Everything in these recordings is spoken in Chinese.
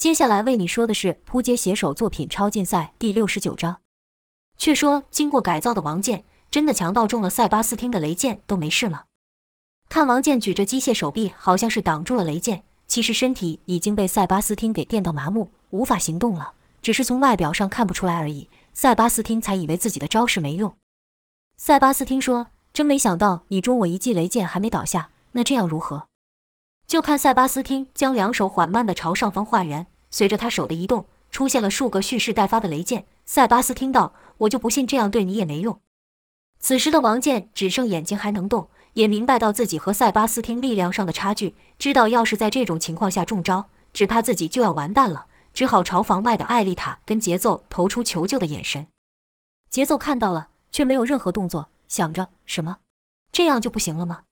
接下来为你说的是扑街写手作品超竞赛第六十九章。却说经过改造的王健，真的强到中了塞巴斯汀的雷剑都没事了？看王健举着机械手臂，好像是挡住了雷剑，其实身体已经被塞巴斯汀给电到麻木，无法行动了，只是从外表上看不出来而已。塞巴斯汀才以为自己的招式没用。塞巴斯汀说：“真没想到你中我一记雷剑还没倒下，那这样如何？”就看塞巴斯汀将两手缓慢地朝上方画圆，随着他手的移动，出现了数个蓄势待发的雷剑。塞巴斯听到：“我就不信这样对你也没用。”此时的王健只剩眼睛还能动，也明白到自己和塞巴斯汀力量上的差距，知道要是在这种情况下中招，只怕自己就要完蛋了，只好朝房外的艾丽塔跟节奏投出求救的眼神。节奏看到了，却没有任何动作，想着什么？这样就不行了吗？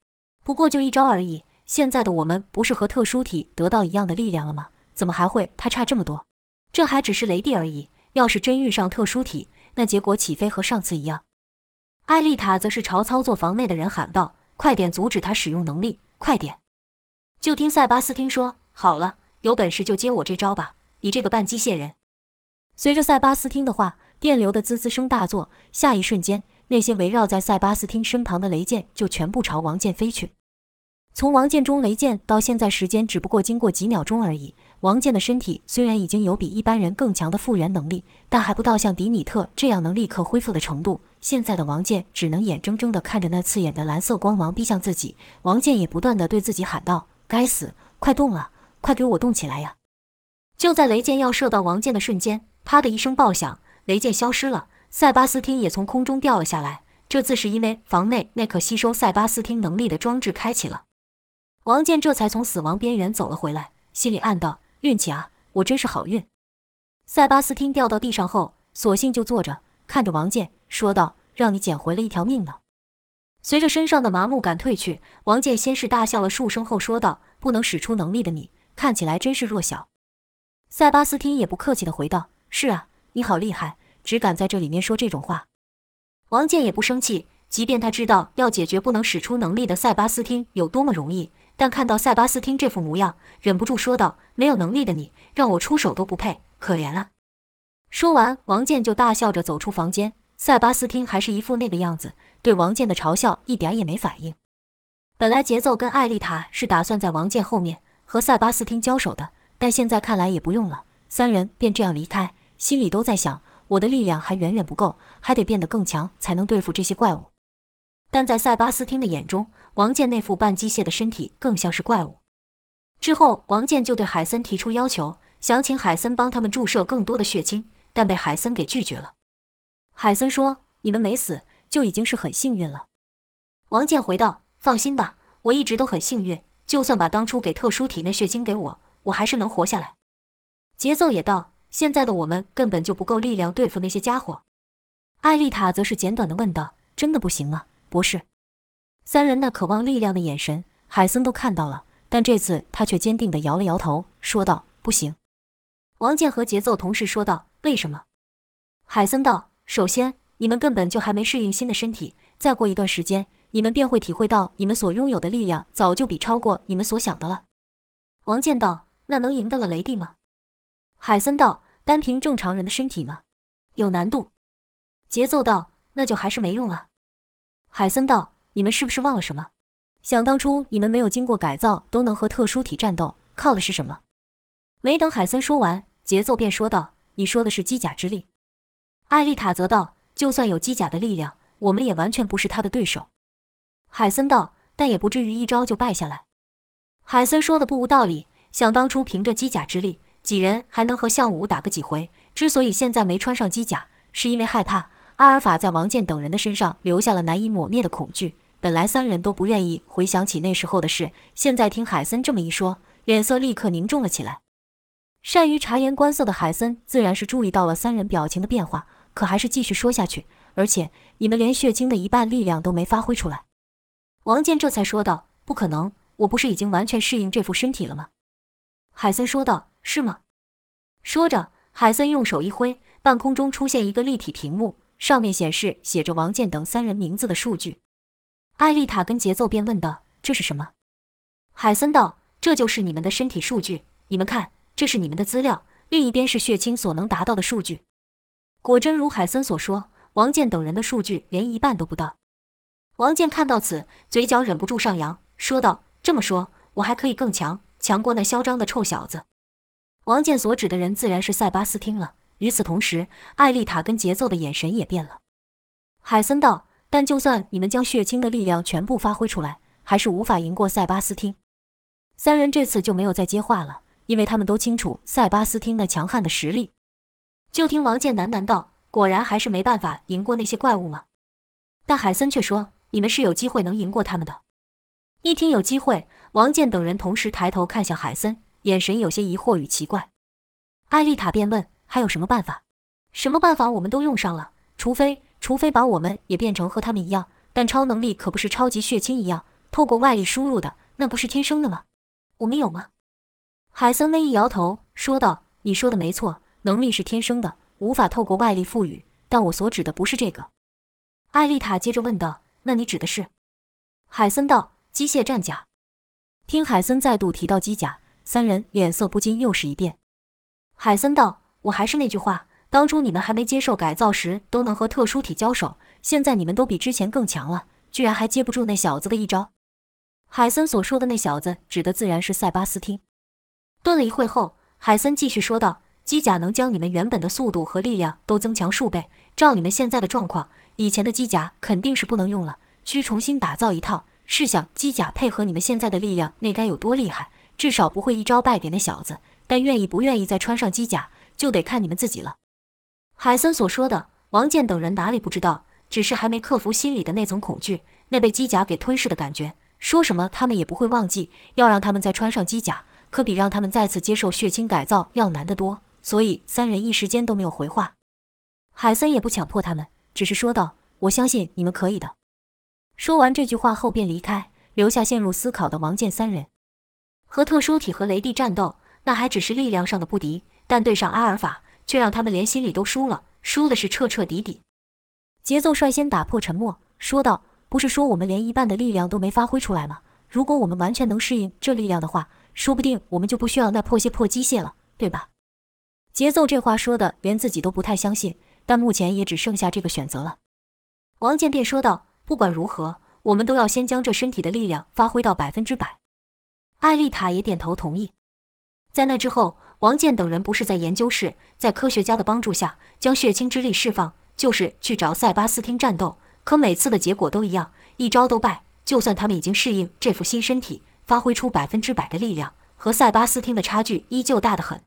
不过就一招而已。现在的我们不是和特殊体得到一样的力量了吗？怎么还会他差这么多？这还只是雷帝而已，要是真遇上特殊体，那结果岂非和上次一样？艾丽塔则是朝操作房内的人喊道：“快点阻止他使用能力，快点！”就听塞巴斯汀说：“好了，有本事就接我这招吧，你这个半机械人！”随着塞巴斯汀的话，电流的滋滋声大作，下一瞬间，那些围绕在塞巴斯汀身旁的雷剑就全部朝王剑飞去。从王剑中雷剑到现在，时间只不过经过几秒钟而已。王健的身体虽然已经有比一般人更强的复原能力，但还不到像迪米特这样能立刻恢复的程度。现在的王健只能眼睁睁地看着那刺眼的蓝色光芒逼向自己。王健也不断地对自己喊道：“该死，快动啊，快给我动起来呀！”就在雷剑要射到王健的瞬间，啪的一声爆响，雷剑消失了。塞巴斯汀也从空中掉了下来。这次是因为房内那可吸收塞巴斯汀能力的装置开启了。王健这才从死亡边缘走了回来，心里暗道：“运气啊，我真是好运。”塞巴斯汀掉到地上后，索性就坐着，看着王健说道：“让你捡回了一条命呢。”随着身上的麻木感褪去，王健先是大笑了数声，后说道：“不能使出能力的你，看起来真是弱小。”塞巴斯汀也不客气地回道：“是啊，你好厉害，只敢在这里面说这种话。”王健也不生气，即便他知道要解决不能使出能力的塞巴斯汀有多么容易。但看到塞巴斯汀这副模样，忍不住说道：“没有能力的你，让我出手都不配，可怜了。”说完，王健就大笑着走出房间。塞巴斯汀还是一副那个样子，对王健的嘲笑一点也没反应。本来节奏跟艾丽塔是打算在王健后面和塞巴斯汀交手的，但现在看来也不用了，三人便这样离开，心里都在想：我的力量还远远不够，还得变得更强才能对付这些怪物。但在塞巴斯汀的眼中，王健那副半机械的身体更像是怪物。之后，王健就对海森提出要求，想请海森帮他们注射更多的血清，但被海森给拒绝了。海森说：“你们没死就已经是很幸运了。”王健回道：“放心吧，我一直都很幸运，就算把当初给特殊体内血清给我，我还是能活下来。”节奏也道：“现在的我们根本就不够力量对付那些家伙。”艾丽塔则是简短的问道：“真的不行吗，博士？”三人那渴望力量的眼神，海森都看到了，但这次他却坚定地摇了摇头，说道：“不行。”王健和节奏同时说道：“为什么？”海森道：“首先，你们根本就还没适应新的身体，再过一段时间，你们便会体会到，你们所拥有的力量早就比超过你们所想的了。”王健道：“那能赢得了雷帝吗？”海森道：“单凭正常人的身体吗？有难度。”节奏道：“那就还是没用了。”海森道。你们是不是忘了什么？想当初你们没有经过改造都能和特殊体战斗，靠的是什么？没等海森说完，节奏便说道：“你说的是机甲之力。”艾丽塔则道：“就算有机甲的力量，我们也完全不是他的对手。”海森道：“但也不至于一招就败下来。”海森说的不无道理。想当初凭着机甲之力，几人还能和项武打个几回。之所以现在没穿上机甲，是因为害怕阿尔法在王健等人的身上留下了难以抹灭的恐惧。本来三人都不愿意回想起那时候的事，现在听海森这么一说，脸色立刻凝重了起来。善于察言观色的海森自然是注意到了三人表情的变化，可还是继续说下去。而且你们连血清的一半力量都没发挥出来。王健这才说道：“不可能，我不是已经完全适应这副身体了吗？”海森说道：“是吗？”说着，海森用手一挥，半空中出现一个立体屏幕，上面显示写着王健等三人名字的数据。艾丽塔跟节奏便问道：“这是什么？”海森道：“这就是你们的身体数据。你们看，这是你们的资料，另一边是血清所能达到的数据。果真如海森所说，王健等人的数据连一半都不到。王健看到此，嘴角忍不住上扬，说道：“这么说，我还可以更强，强过那嚣张的臭小子。”王健所指的人自然是塞巴斯汀了。与此同时，艾丽塔跟节奏的眼神也变了。海森道：“但就算你们将血清的力量全部发挥出来，还是无法赢过塞巴斯汀。”三人这次就没有再接话了，因为他们都清楚塞巴斯汀那强悍的实力。就听王健喃喃道：“果然还是没办法赢过那些怪物吗？”但海森却说。你们是有机会能赢过他们的。一听有机会，王健等人同时抬头看向海森，眼神有些疑惑与奇怪。艾丽塔便问：“还有什么办法？什么办法我们都用上了，除非除非把我们也变成和他们一样。但超能力可不是超级血清一样，透过外力输入的，那不是天生的吗？我们有吗？”海森微一摇头，说道：“你说的没错，能力是天生的，无法透过外力赋予。但我所指的不是这个。”艾丽塔接着问道。那你指的是？海森道：“机械战甲。”听海森再度提到机甲，三人脸色不禁又是一变。海森道：“我还是那句话，当初你们还没接受改造时，都能和特殊体交手，现在你们都比之前更强了，居然还接不住那小子的一招。”海森所说的那小子，指的自然是塞巴斯汀。顿了一会后，海森继续说道：“机甲能将你们原本的速度和力量都增强数倍，照你们现在的状况。”以前的机甲肯定是不能用了，需重新打造一套。试想，机甲配合你们现在的力量，那该有多厉害？至少不会一招败给那小子。但愿意不愿意再穿上机甲，就得看你们自己了。海森所说的，王健等人哪里不知道，只是还没克服心里的那层恐惧，那被机甲给吞噬的感觉。说什么他们也不会忘记。要让他们再穿上机甲，可比让他们再次接受血清改造要难得多。所以三人一时间都没有回话。海森也不强迫他们。只是说道：“我相信你们可以的。”说完这句话后便离开，留下陷入思考的王健三人。和特殊体和雷帝战斗，那还只是力量上的不敌，但对上阿尔法，却让他们连心里都输了，输的是彻彻底底。节奏率先打破沉默，说道：“不是说我们连一半的力量都没发挥出来吗？如果我们完全能适应这力量的话，说不定我们就不需要那破些破机械了，对吧？”节奏这话说的，连自己都不太相信。但目前也只剩下这个选择了，王健便说道：“不管如何，我们都要先将这身体的力量发挥到百分之百。”艾丽塔也点头同意。在那之后，王健等人不是在研究室，在科学家的帮助下将血清之力释放，就是去找塞巴斯汀战斗。可每次的结果都一样，一招都败。就算他们已经适应这副新身体，发挥出百分之百的力量，和塞巴斯汀的差距依旧大得很。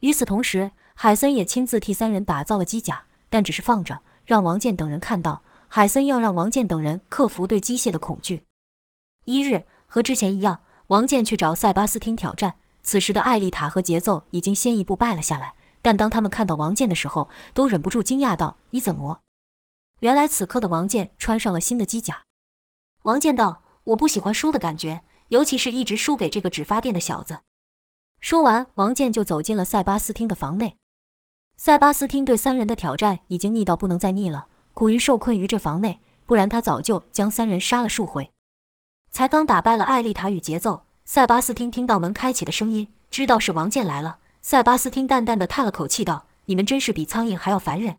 与此同时，海森也亲自替三人打造了机甲，但只是放着，让王健等人看到。海森要让王健等人克服对机械的恐惧。一日和之前一样，王健去找塞巴斯汀挑战。此时的艾丽塔和节奏已经先一步败了下来，但当他们看到王健的时候，都忍不住惊讶道：“你怎么？”原来此刻的王健穿上了新的机甲。王健道：“我不喜欢输的感觉，尤其是一直输给这个只发电的小子。”说完，王健就走进了塞巴斯汀的房内。塞巴斯汀对三人的挑战已经腻到不能再腻了，苦于受困于这房内，不然他早就将三人杀了数回。才刚打败了艾丽塔与节奏，塞巴斯汀听到门开启的声音，知道是王健来了。塞巴斯汀淡淡的叹了口气，道：“你们真是比苍蝇还要烦人。”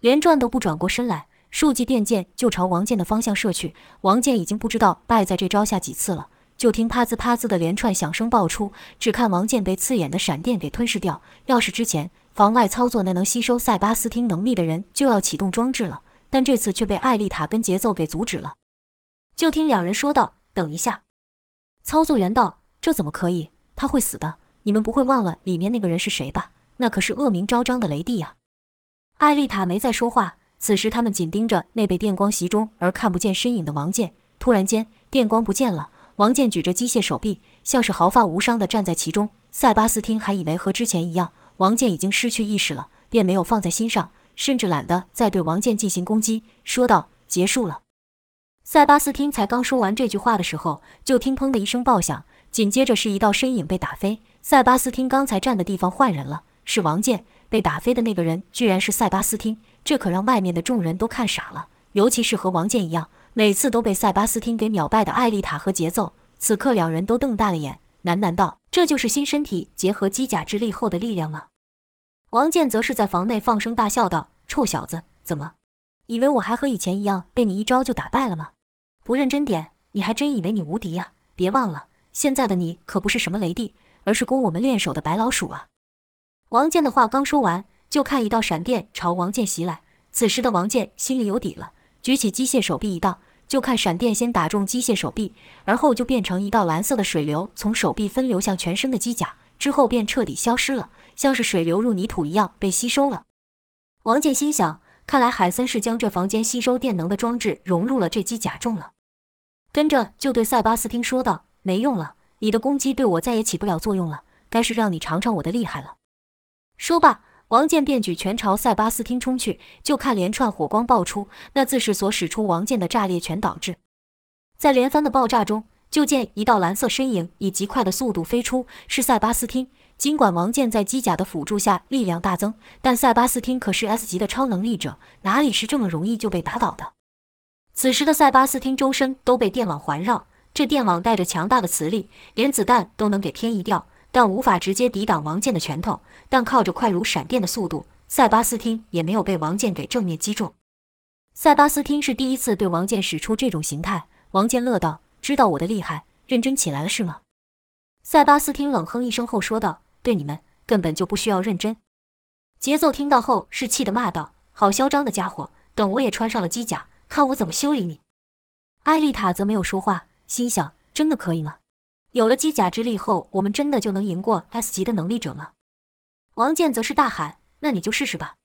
连转都不转过身来，数记电箭就朝王健的方向射去。王健已经不知道败在这招下几次了。就听啪滋啪滋的连串响声爆出，只看王健被刺眼的闪电给吞噬掉。要是之前房外操作那能吸收塞巴斯汀能力的人就要启动装置了，但这次却被艾丽塔跟节奏给阻止了。就听两人说道：“等一下。”操作员道：“这怎么可以？他会死的！你们不会忘了里面那个人是谁吧？那可是恶名昭彰的雷帝呀！”艾丽塔没再说话。此时他们紧盯着那被电光袭中而看不见身影的王健。突然间，电光不见了。王健举着机械手臂，像是毫发无伤地站在其中。塞巴斯汀还以为和之前一样，王健已经失去意识了，便没有放在心上，甚至懒得再对王健进行攻击，说道：“结束了。”塞巴斯汀才刚说完这句话的时候，就听“砰”的一声爆响，紧接着是一道身影被打飞。塞巴斯汀刚才站的地方换人了，是王健。被打飞的那个人居然是塞巴斯汀，这可让外面的众人都看傻了，尤其是和王健一样。每次都被塞巴斯汀给秒败的艾丽塔和节奏，此刻两人都瞪大了眼，喃喃道：“这就是新身体结合机甲之力后的力量吗？”王健则是在房内放声大笑道：“臭小子，怎么，以为我还和以前一样被你一招就打败了吗？不认真点，你还真以为你无敌呀？别忘了，现在的你可不是什么雷帝，而是供我们练手的白老鼠啊！”王健的话刚说完，就看一道闪电朝王健袭来。此时的王健心里有底了，举起机械手臂一道，就看闪电先打中机械手臂，而后就变成一道蓝色的水流，从手臂分流向全身的机甲，之后便彻底消失了。像是水流入泥土一样被吸收了。王健心想，看来海森是将这房间吸收电能的装置融入了这机甲中了。跟着就对塞巴斯汀说道：“没用了，你的攻击对我再也起不了作用了，该是让你尝尝我的厉害了。”说罢，王健便举拳朝塞巴斯汀冲去。就看连串火光爆出，那自是所使出王健的炸裂拳导致。在连番的爆炸中，就见一道蓝色身影以极快的速度飞出，是塞巴斯汀。尽管王健在机甲的辅助下力量大增，但塞巴斯汀可是 S 级的超能力者，哪里是这么容易就被打倒的？此时的塞巴斯汀周身都被电网环绕，这电网带着强大的磁力，连子弹都能给偏移掉，但无法直接抵挡王健的拳头。但靠着快如闪电的速度，塞巴斯汀也没有被王健给正面击中。塞巴斯汀是第一次对王健使出这种形态，王健乐道：“知道我的厉害，认真起来了是吗？”塞巴斯汀冷哼一声后说道。对你们根本就不需要认真。节奏听到后是气得骂道：“好嚣张的家伙！等我也穿上了机甲，看我怎么修理你！”艾丽塔则没有说话，心想：真的可以吗？有了机甲之力后，我们真的就能赢过 S 级的能力者吗？王健则是大喊：“那你就试试吧！”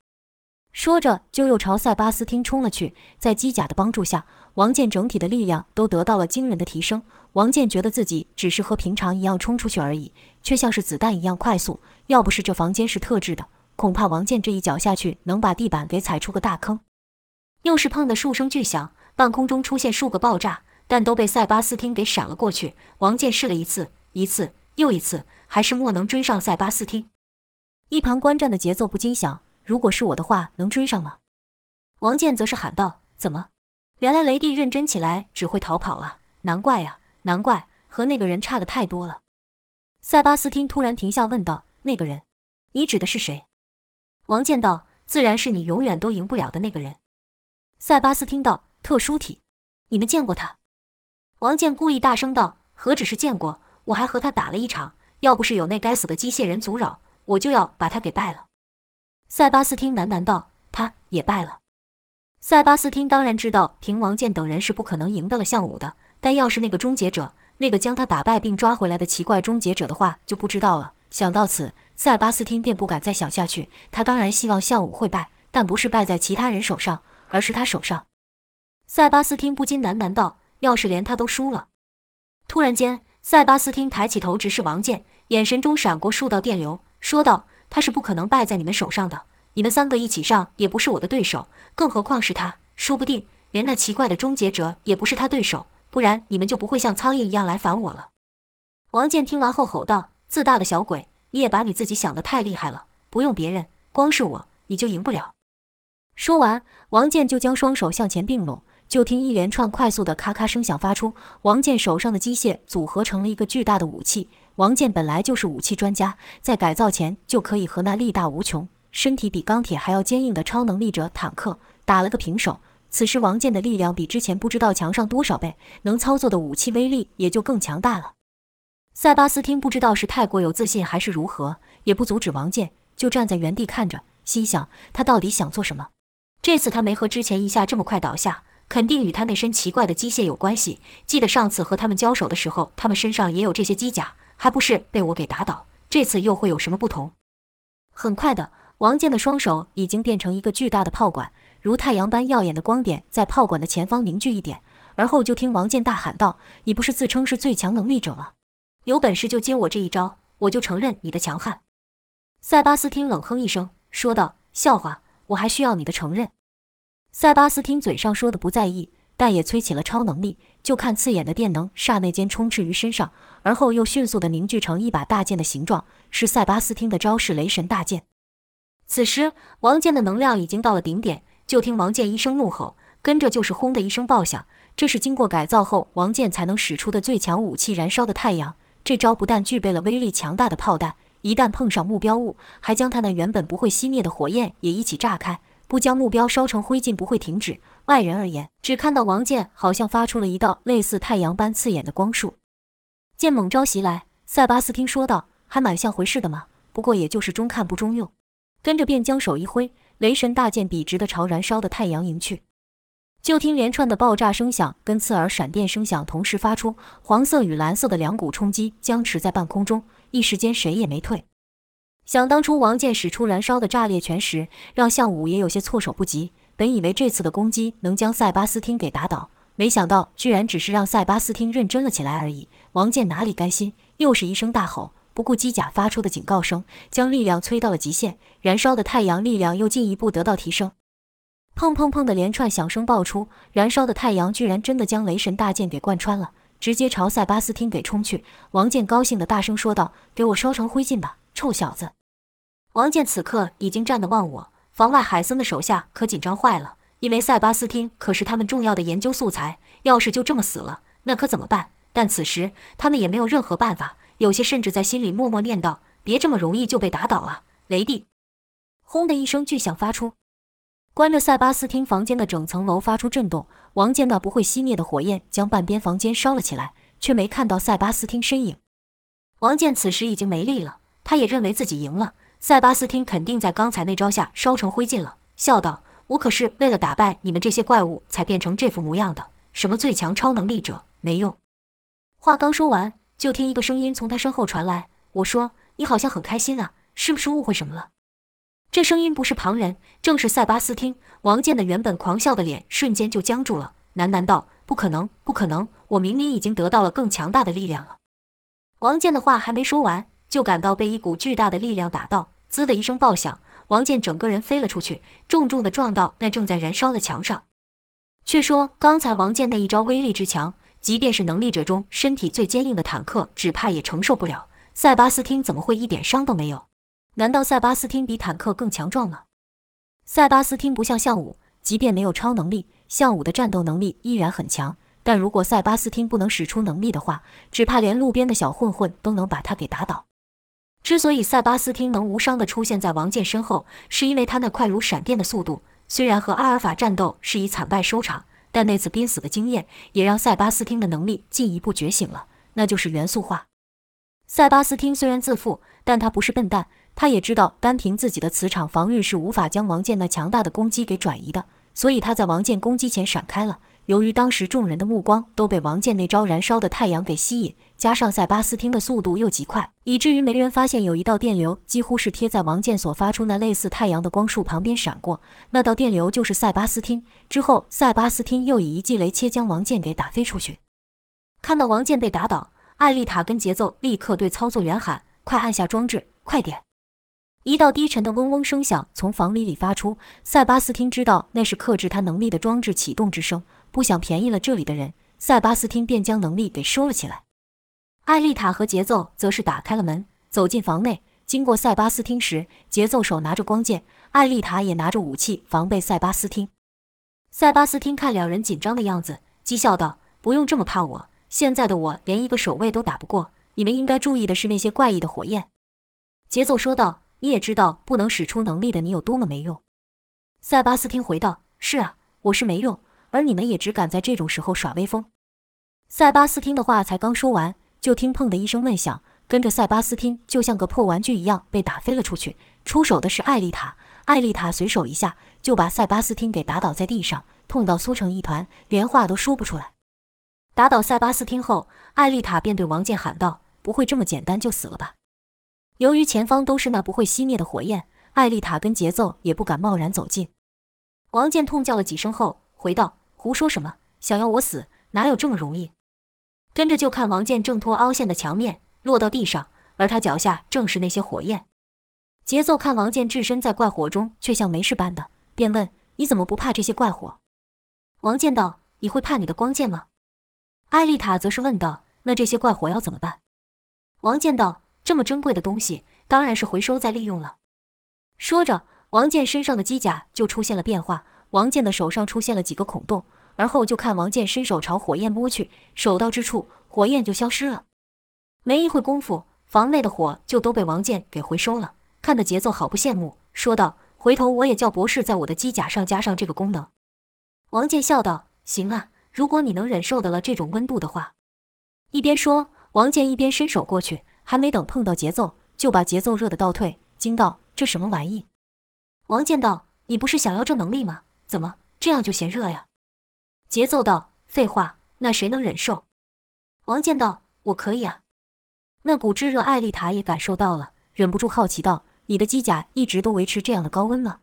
说着就又朝塞巴斯汀冲了去。在机甲的帮助下，王健整体的力量都得到了惊人的提升。王健觉得自己只是和平常一样冲出去而已，却像是子弹一样快速。要不是这房间是特制的，恐怕王健这一脚下去能把地板给踩出个大坑。又是砰的数声巨响，半空中出现数个爆炸，但都被塞巴斯汀给闪了过去。王健试了一次，一次又一次，还是莫能追上塞巴斯汀。一旁观战的节奏不禁想：如果是我的话，能追上吗？王健则是喊道：“怎么？原来雷帝认真起来只会逃跑啊！难怪呀！”难怪和那个人差的太多了。塞巴斯汀突然停下，问道：“那个人，你指的是谁？”王健道：“自然是你永远都赢不了的那个人。”塞巴斯汀道：“特殊体，你们见过他？”王健故意大声道：“何止是见过，我还和他打了一场。要不是有那该死的机械人阻扰，我就要把他给败了。”塞巴斯汀喃喃道：“他也败了。”塞巴斯汀当然知道，凭王健等人是不可能赢得了项武的。但要是那个终结者，那个将他打败并抓回来的奇怪终结者的话，就不知道了。想到此，塞巴斯汀便不敢再想下去。他当然希望项武会败，但不是败在其他人手上，而是他手上。塞巴斯汀不禁喃喃道：“要是连他都输了……”突然间，塞巴斯汀抬起头直视王健，眼神中闪过数道电流，说道：“他是不可能败在你们手上的。你们三个一起上也不是我的对手，更何况是他，说不定连那奇怪的终结者也不是他对手。”不然你们就不会像苍蝇一样来烦我了。王健听完后吼道：“自大的小鬼，你也把你自己想得太厉害了。不用别人，光是我你就赢不了。”说完，王健就将双手向前并拢，就听一连串快速的咔咔声响发出。王健手上的机械组合成了一个巨大的武器。王健本来就是武器专家，在改造前就可以和那力大无穷、身体比钢铁还要坚硬的超能力者坦克打了个平手。此时，王健的力量比之前不知道强上多少倍，能操作的武器威力也就更强大了。塞巴斯汀不知道是太过有自信还是如何，也不阻止王健，就站在原地看着，心想他到底想做什么。这次他没和之前一下这么快倒下，肯定与他那身奇怪的机械有关系。记得上次和他们交手的时候，他们身上也有这些机甲，还不是被我给打倒。这次又会有什么不同？很快的，王健的双手已经变成一个巨大的炮管。如太阳般耀眼的光点在炮管的前方凝聚一点，而后就听王健大喊道：“你不是自称是最强能力者吗？有本事就接我这一招，我就承认你的强悍。”塞巴斯汀冷哼一声，说道：“笑话，我还需要你的承认？”塞巴斯汀嘴上说的不在意，但也催起了超能力。就看刺眼的电能刹那间充斥于身上，而后又迅速的凝聚成一把大剑的形状，是塞巴斯汀的招式——雷神大剑。此时，王健的能量已经到了顶点。就听王健一声怒吼，跟着就是轰的一声爆响。这是经过改造后王健才能使出的最强武器——燃烧的太阳。这招不但具备了威力强大的炮弹，一旦碰上目标物，还将他那原本不会熄灭的火焰也一起炸开，不将目标烧成灰烬不会停止。外人而言，只看到王健好像发出了一道类似太阳般刺眼的光束。见猛招袭来，塞巴斯汀说道：“还蛮像回事的嘛，不过也就是中看不中用。”跟着便将手一挥，雷神大剑笔直的朝燃烧的太阳迎去。就听连串的爆炸声响跟刺耳闪电声响同时发出，黄色与蓝色的两股冲击僵持在半空中，一时间谁也没退。想当初王健使出燃烧的炸裂拳时，让项武也有些措手不及。本以为这次的攻击能将塞巴斯汀给打倒，没想到居然只是让塞巴斯汀认真了起来而已。王健哪里甘心，又是一声大吼，不顾机甲发出的警告声，将力量催到了极限，燃烧的太阳力量又进一步得到提升。砰砰砰的连串响声爆出，燃烧的太阳居然真的将雷神大剑给贯穿了，直接朝塞巴斯汀给冲去。王健高兴的大声说道：“给我烧成灰烬吧，臭小子！”王健此刻已经站得忘我。房外海森的手下可紧张坏了，因为塞巴斯汀可是他们重要的研究素材，要是就这么死了，那可怎么办？但此时他们也没有任何办法，有些甚至在心里默默念道：“别这么容易就被打倒啊！”雷帝，轰的一声巨响发出，关着塞巴斯汀房间的整层楼发出震动。王健那不会熄灭的火焰将半边房间烧了起来，却没看到塞巴斯汀身影。王健此时已经没力了，他也认为自己赢了。塞巴斯汀肯定在刚才那招下烧成灰烬了，笑道：“我可是为了打败你们这些怪物才变成这副模样的，什么最强超能力者，没用。”话刚说完，就听一个声音从他身后传来：“我说你好像很开心啊，是不是误会什么了？”这声音不是旁人，正是塞巴斯汀。王健的原本狂笑的脸瞬间就僵住了，喃喃道：“不可能，不可能！我明明已经得到了更强大的力量了。”王健的话还没说完，就感到被一股巨大的力量打到。滋的一声爆响，王健整个人飞了出去，重重的撞到那正在燃烧的墙上。却说刚才王健那一招威力之强，即便是能力者中身体最坚硬的坦克，只怕也承受不了。塞巴斯汀怎么会一点伤都没有？难道塞巴斯汀比坦克更强壮吗？塞巴斯汀不像项武，即便没有超能力，项武的战斗能力依然很强。但如果塞巴斯汀不能使出能力的话，只怕连路边的小混混都能把他给打倒。之所以塞巴斯汀能无伤地出现在王健身后，是因为他那快如闪电的速度。虽然和阿尔法战斗是以惨败收场，但那次濒死的经验也让塞巴斯汀的能力进一步觉醒了，那就是元素化。塞巴斯汀虽然自负，但他不是笨蛋，他也知道单凭自己的磁场防御是无法将王健那强大的攻击给转移的，所以他在王健攻击前闪开了。由于当时众人的目光都被王健那招燃烧的太阳给吸引，加上塞巴斯汀的速度又极快，以至于没人发现有一道电流几乎是贴在王健所发出那类似太阳的光束旁边闪过。那道电流就是塞巴斯汀。之后，塞巴斯汀又以一记雷切将王健给打飞出去。看到王健被打倒，艾丽塔跟节奏立刻对操作员喊：“快按下装置，快点！”一道低沉的嗡嗡声响从房里里发出。塞巴斯汀知道那是克制他能力的装置启动之声。不想便宜了这里的人，塞巴斯汀便将能力给收了起来。艾丽塔和节奏则是打开了门，走进房内。经过塞巴斯汀时，节奏手拿着光剑，艾丽塔也拿着武器防备塞巴斯汀。塞巴斯汀看两人紧张的样子，讥笑道：“不用这么怕我，现在的我连一个守卫都打不过。你们应该注意的是那些怪异的火焰。”节奏说道：“你也知道不能使出能力的你有多么没用。”塞巴斯汀回道：“是啊，我是没用。”而你们也只敢在这种时候耍威风。塞巴斯汀的话才刚说完，就听“砰”的一声闷响，跟着塞巴斯汀就像个破玩具一样被打飞了出去。出手的是艾丽塔，艾丽塔随手一下就把塞巴斯汀给打倒在地上，痛到缩成一团，连话都说不出来。打倒塞巴斯汀后，艾丽塔便对王健喊道：“不会这么简单就死了吧？”由于前方都是那不会熄灭的火焰，艾丽塔跟节奏也不敢贸然走近。王健痛叫了几声后，回道。胡说什么？想要我死，哪有这么容易？跟着就看王健挣脱凹陷的墙面，落到地上，而他脚下正是那些火焰。节奏看王健置身在怪火中，却像没事般的，便问：“你怎么不怕这些怪火？”王健道：“你会怕你的光剑吗？”艾丽塔则是问道：“那这些怪火要怎么办？”王健道：“这么珍贵的东西，当然是回收再利用了。”说着，王健身上的机甲就出现了变化。王健的手上出现了几个孔洞，而后就看王健伸手朝火焰摸去，手到之处，火焰就消失了。没一会功夫，房内的火就都被王健给回收了，看得节奏好不羡慕，说道：“回头我也叫博士在我的机甲上加上这个功能。”王健笑道：“行啊，如果你能忍受得了这种温度的话。”一边说，王健一边伸手过去，还没等碰到节奏，就把节奏热得倒退，惊道：“这什么玩意？”王健道：“你不是想要这能力吗？怎么这样就嫌热呀？”节奏道：“废话，那谁能忍受？”王健道：“我可以啊。”那股炙热，艾丽塔也感受到了，忍不住好奇道：“你的机甲一直都维持这样的高温吗？”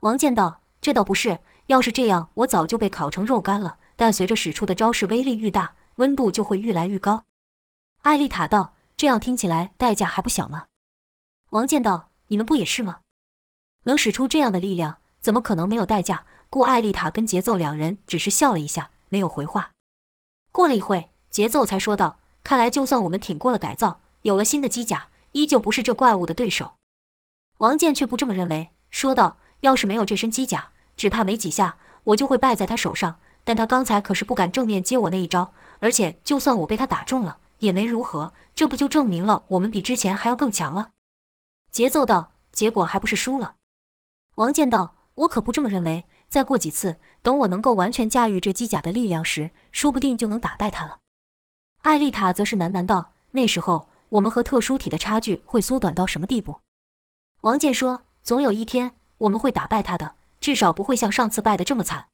王健道：“这倒不是，要是这样，我早就被烤成肉干了。但随着使出的招式威力愈大。”温度就会愈来愈高。艾丽塔道：“这样听起来代价还不小吗？”王健道：“你们不也是吗？能使出这样的力量，怎么可能没有代价？”故艾丽塔跟节奏两人只是笑了一下，没有回话。过了一会，节奏才说道：“看来就算我们挺过了改造，有了新的机甲，依旧不是这怪物的对手。”王健却不这么认为，说道：“要是没有这身机甲，只怕没几下，我就会败在他手上。但他刚才可是不敢正面接我那一招。”而且，就算我被他打中了，也没如何。这不就证明了我们比之前还要更强了？节奏道，结果还不是输了。王健道，我可不这么认为。再过几次，等我能够完全驾驭这机甲的力量时，说不定就能打败他了。艾丽塔则是喃喃道：“那时候，我们和特殊体的差距会缩短到什么地步？”王健说：“总有一天，我们会打败他的，至少不会像上次败得这么惨。”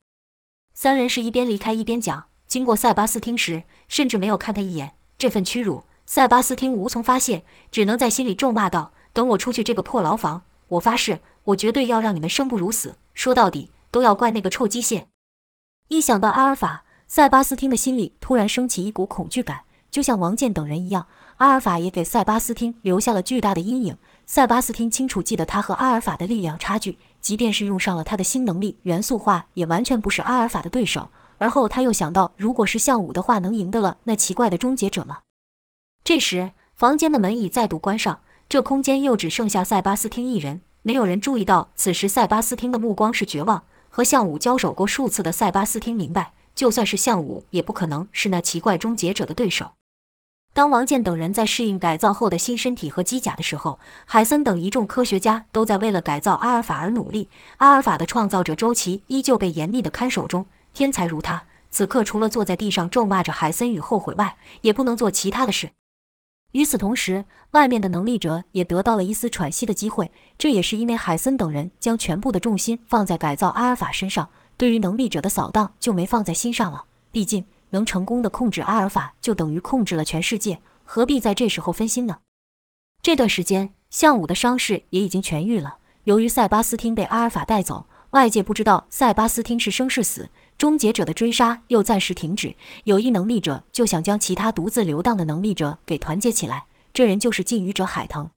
三人是一边离开一边讲。经过塞巴斯汀时，甚至没有看他一眼。这份屈辱，塞巴斯汀无从发泄，只能在心里咒骂道：“等我出去这个破牢房，我发誓，我绝对要让你们生不如死。说到底，都要怪那个臭机械。”一想到阿尔法，塞巴斯汀的心里突然升起一股恐惧感，就像王健等人一样。阿尔法也给塞巴斯汀留下了巨大的阴影。塞巴斯汀清楚记得他和阿尔法的力量差距，即便是用上了他的新能力元素化，也完全不是阿尔法的对手。而后他又想到，如果是项武的话，能赢得了那奇怪的终结者吗？这时，房间的门已再度关上，这空间又只剩下塞巴斯汀一人。没有人注意到，此时塞巴斯汀的目光是绝望。和项武交手过数次的塞巴斯汀明白，就算是项武，也不可能是那奇怪终结者的对手。当王健等人在适应改造后的新身体和机甲的时候，海森等一众科学家都在为了改造阿尔法而努力。阿尔法的创造者周琦依旧被严密的看守中。天才如他，此刻除了坐在地上咒骂着海森与后悔外，也不能做其他的事。与此同时，外面的能力者也得到了一丝喘息的机会。这也是因为海森等人将全部的重心放在改造阿尔法身上，对于能力者的扫荡就没放在心上了。毕竟，能成功的控制阿尔法，就等于控制了全世界，何必在这时候分心呢？这段时间，项武的伤势也已经痊愈了。由于塞巴斯汀被阿尔法带走，外界不知道塞巴斯汀是生是死。终结者的追杀又暂时停止，有一能力者就想将其他独自流荡的能力者给团结起来。这人就是禁渔者海腾。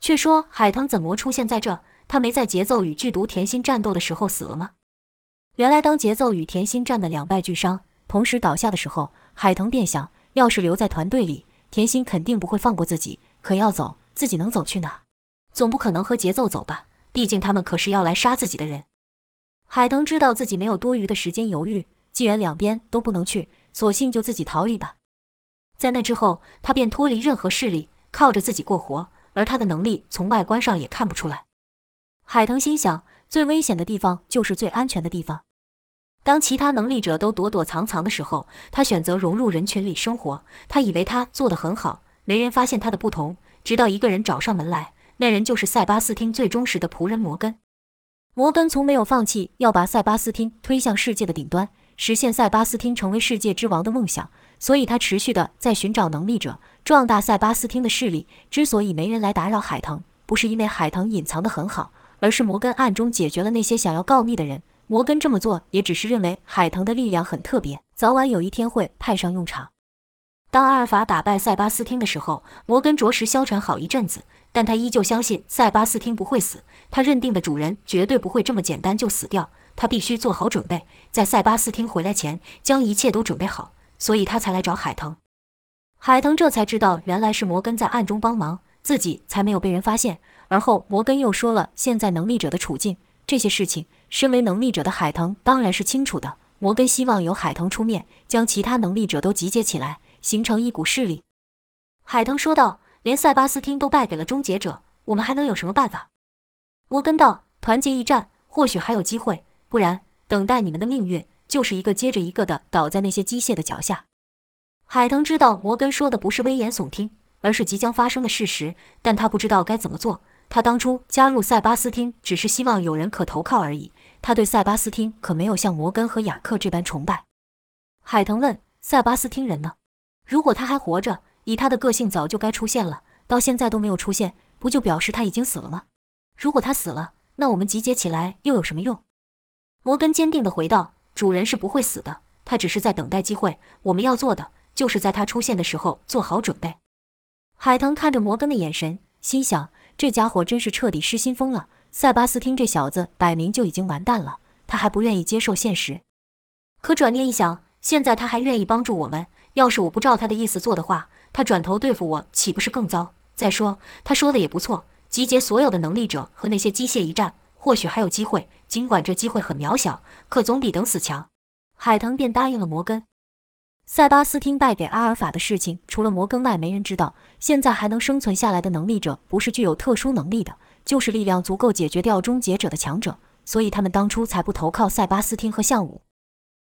却说海腾怎么出现在这？他没在节奏与剧毒甜心战斗的时候死了吗？原来当节奏与甜心战的两败俱伤，同时倒下的时候，海腾便想：要是留在团队里，甜心肯定不会放过自己。可要走，自己能走去哪？总不可能和节奏走吧？毕竟他们可是要来杀自己的人。海腾知道自己没有多余的时间犹豫，既然两边都不能去，索性就自己逃离吧。在那之后，他便脱离任何势力，靠着自己过活，而他的能力从外观上也看不出来。海腾心想，最危险的地方就是最安全的地方。当其他能力者都躲躲藏藏的时候，他选择融入人群里生活。他以为他做得很好，没人发现他的不同，直到一个人找上门来，那人就是塞巴斯汀最忠实的仆人摩根。摩根从没有放弃要把塞巴斯汀推向世界的顶端，实现塞巴斯汀成为世界之王的梦想，所以他持续的在寻找能力者，壮大塞巴斯汀的势力。之所以没人来打扰海腾，不是因为海腾隐藏的很好，而是摩根暗中解决了那些想要告密的人。摩根这么做也只是认为海腾的力量很特别，早晚有一天会派上用场。当阿尔法打败塞巴斯汀的时候，摩根着实消沉好一阵子，但他依旧相信塞巴斯汀不会死。他认定的主人绝对不会这么简单就死掉，他必须做好准备，在塞巴斯汀回来前将一切都准备好，所以他才来找海腾。海腾这才知道，原来是摩根在暗中帮忙，自己才没有被人发现。而后摩根又说了现在能力者的处境，这些事情，身为能力者的海腾当然是清楚的。摩根希望由海腾出面，将其他能力者都集结起来。形成一股势力。海腾说道：“连塞巴斯汀都败给了终结者，我们还能有什么办法？”摩根道：“团结一战，或许还有机会；不然，等待你们的命运就是一个接着一个的倒在那些机械的脚下。”海腾知道摩根说的不是危言耸听，而是即将发生的事实，但他不知道该怎么做。他当初加入塞巴斯汀，只是希望有人可投靠而已。他对塞巴斯汀可没有像摩根和雅克这般崇拜。海腾问：“塞巴斯汀人呢？如果他还活着，以他的个性，早就该出现了。到现在都没有出现，不就表示他已经死了吗？如果他死了，那我们集结起来又有什么用？”摩根坚定地回道：“主人是不会死的，他只是在等待机会。我们要做的，就是在他出现的时候做好准备。”海腾看着摩根的眼神，心想。这家伙真是彻底失心疯了！塞巴斯汀这小子摆明就已经完蛋了，他还不愿意接受现实。可转念一想，现在他还愿意帮助我们，要是我不照他的意思做的话，他转头对付我，岂不是更糟？再说，他说的也不错，集结所有的能力者和那些机械一战，或许还有机会。尽管这机会很渺小，可总比等死强。海腾便答应了摩根。塞巴斯汀败给阿尔法的事情，除了摩根外，没人知道。现在还能生存下来的能力者，不是具有特殊能力的，就是力量足够解决掉终结者的强者。所以他们当初才不投靠塞巴斯汀和项武。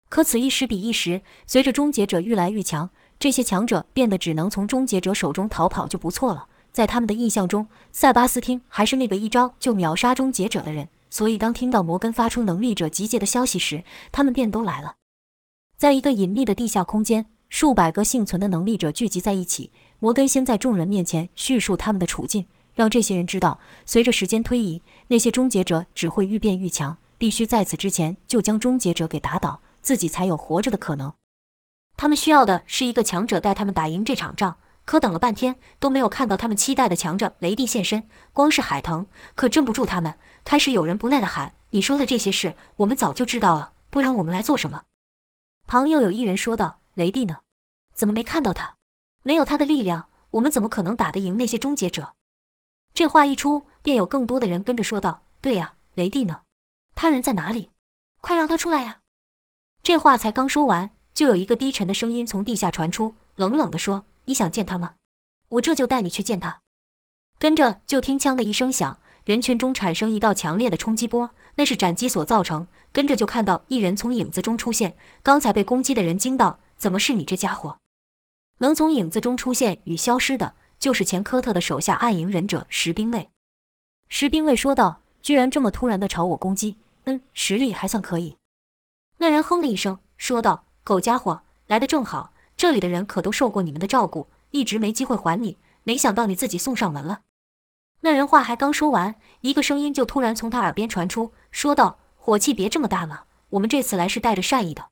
可此一时彼一时，随着终结者愈来愈强，这些强者变得只能从终结者手中逃跑就不错了。在他们的印象中，塞巴斯汀还是那个一招就秒杀终结者的人。所以当听到摩根发出能力者集结的消息时，他们便都来了。在一个隐秘的地下空间，数百个幸存的能力者聚集在一起。摩根先在众人面前叙述他们的处境，让这些人知道，随着时间推移，那些终结者只会愈变愈强，必须在此之前就将终结者给打倒，自己才有活着的可能。他们需要的是一个强者带他们打赢这场仗，可等了半天都没有看到他们期待的强者雷帝现身。光是海腾可镇不住他们，开始有人不耐地喊：“你说的这些事，我们早就知道了，不然我们来做什么？”旁又有一人说道：“雷帝呢？怎么没看到他？没有他的力量，我们怎么可能打得赢那些终结者？”这话一出，便有更多的人跟着说道：“对呀，雷帝呢？他人在哪里？快让他出来呀！”这话才刚说完，就有一个低沉的声音从地下传出，冷冷地说：“你想见他吗？我这就带你去见他。”跟着就听“枪”的一声响。人群中产生一道强烈的冲击波，那是斩击所造成。跟着就看到一人从影子中出现。刚才被攻击的人惊到：“怎么是你这家伙？能从影子中出现与消失的，就是前科特的手下暗影忍者石兵卫。”石兵卫说道：“居然这么突然的朝我攻击，嗯，实力还算可以。”那人哼了一声，说道：“狗家伙，来的正好。这里的人可都受过你们的照顾，一直没机会还你。没想到你自己送上门了。”那人话还刚说完，一个声音就突然从他耳边传出，说道：“火气别这么大了，我们这次来是带着善意的。”